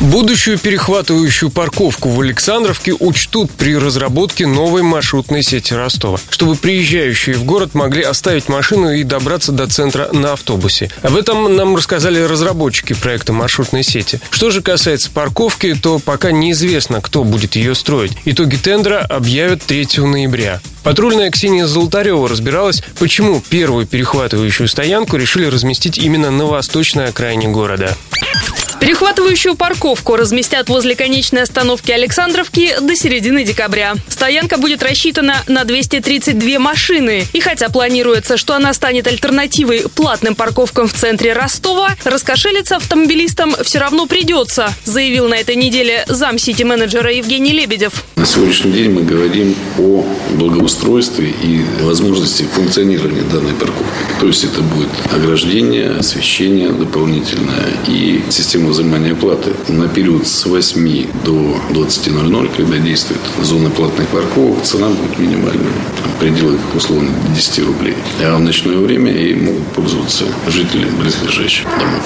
Будущую перехватывающую парковку в Александровке учтут при разработке новой маршрутной сети Ростова, чтобы приезжающие в город могли оставить машину и добраться до центра на автобусе. Об этом нам рассказали разработчики проекта маршрутной сети. Что же касается парковки, то пока неизвестно, кто будет ее строить. Итоги тендера объявят 3 ноября. Патрульная Ксения Золотарева разбиралась, почему первую перехватывающую стоянку решили разместить именно на восточной окраине города. Перехватывающую парковку разместят возле конечной остановки Александровки до середины декабря. Стоянка будет рассчитана на 232 машины. И хотя планируется, что она станет альтернативой платным парковкам в центре Ростова, раскошелиться автомобилистам все равно придется, заявил на этой неделе зам сити-менеджера Евгений Лебедев. На сегодняшний день мы говорим о благоустройстве и возможности функционирования данной парковки. То есть это будет ограждение, освещение дополнительное и система взимания платы на период с 8 до 20.00, когда действует зона платных парковок, цена будет минимальная, в пределах условно 10 рублей. А в ночное время и могут пользоваться жители близлежащих домов.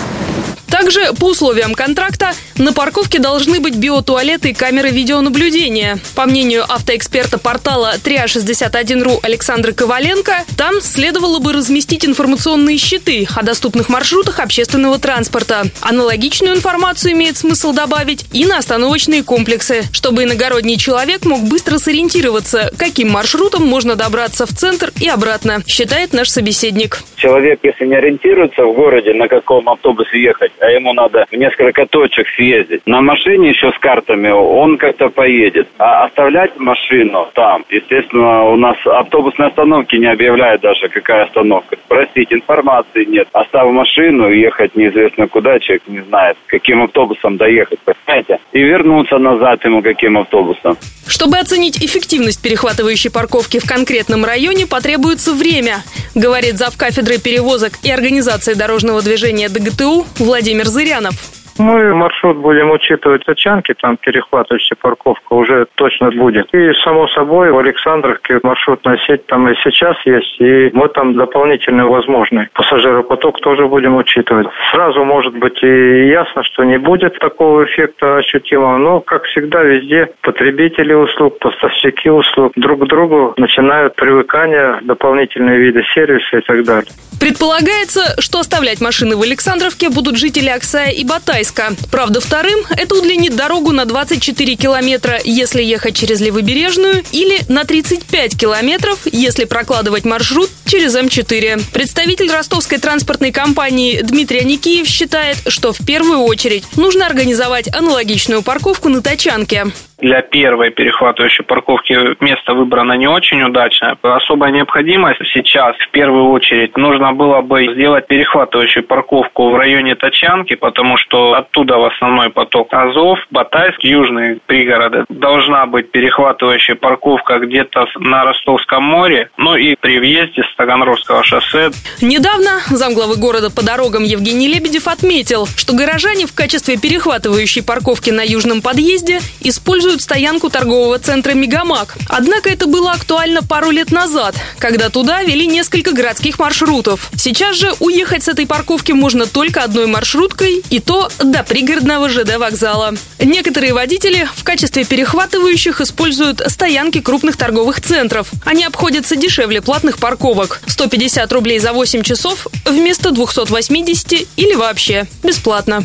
Также по условиям контракта на парковке должны быть биотуалеты и камеры видеонаблюдения. По мнению автоэксперта портала 361.ru Александра Коваленко, там следовало бы разместить информационные щиты о доступных маршрутах общественного транспорта. Аналогичную информацию имеет смысл добавить и на остановочные комплексы, чтобы иногородний человек мог быстро сориентироваться, каким маршрутом можно добраться в центр и обратно, считает наш собеседник. Человек, если не ориентируется в городе, на каком автобусе ехать, а ему надо в несколько точек съездить. На машине еще с картами он как-то поедет. А оставлять машину там, естественно, у нас автобусные остановки не объявляют даже, какая остановка. Спросить, информации нет. Оставив машину, ехать неизвестно куда, человек не знает, каким автобусом доехать, понимаете? И вернуться назад ему каким автобусом. Чтобы оценить эффективность перехватывающей парковки в конкретном районе, потребуется время, говорит зав кафедры перевозок и организации дорожного движения ДГТУ Владимир Зырянов. Мы маршрут будем учитывать Тачанки, там перехватывающая парковка уже точно будет. И, само собой, в Александровке маршрутная сеть там и сейчас есть, и мы там дополнительный возможный пассажиропоток тоже будем учитывать. Сразу, может быть, и ясно, что не будет такого эффекта ощутимого, но, как всегда, везде потребители услуг, поставщики услуг друг к другу начинают привыкание, дополнительные виды сервиса и так далее. Предполагается, что оставлять машины в Александровке будут жители Оксая и Батайска. Правда, вторым это удлинит дорогу на 24 километра, если ехать через Левобережную, или на 35 километров, если прокладывать маршрут через М4. Представитель ростовской транспортной компании Дмитрий Аникиев считает, что в первую очередь нужно организовать аналогичную парковку на Тачанке. Для первой перехватывающей парковки место выбрано не очень удачное. Особая необходимость сейчас, в первую очередь, нужно было бы сделать перехватывающую парковку в районе Тачанки, потому что оттуда в основной поток Азов, Батайск, южные пригороды. Должна быть перехватывающая парковка где-то на Ростовском море, ну и при въезде с Таганрогского шоссе. Недавно замглавы города по дорогам Евгений Лебедев отметил, что горожане в качестве перехватывающей парковки на южном подъезде используют стоянку торгового центра «Мегамаг». Однако это было актуально пару лет назад, когда туда вели несколько городских маршрутов. Сейчас же уехать с этой парковки можно только одной маршруткой, и то до пригородного ЖД вокзала. Некоторые водители в качестве перехватывающих используют стоянки крупных торговых центров. Они обходятся дешевле платных парковок. 150 рублей за 8 часов вместо 280 или вообще бесплатно.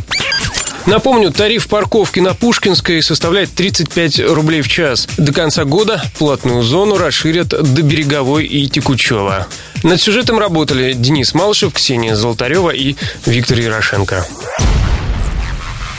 Напомню, тариф парковки на Пушкинской составляет 35 рублей в час. До конца года платную зону расширят до Береговой и Текучева. Над сюжетом работали Денис Малышев, Ксения Золотарева и Виктор Ярошенко.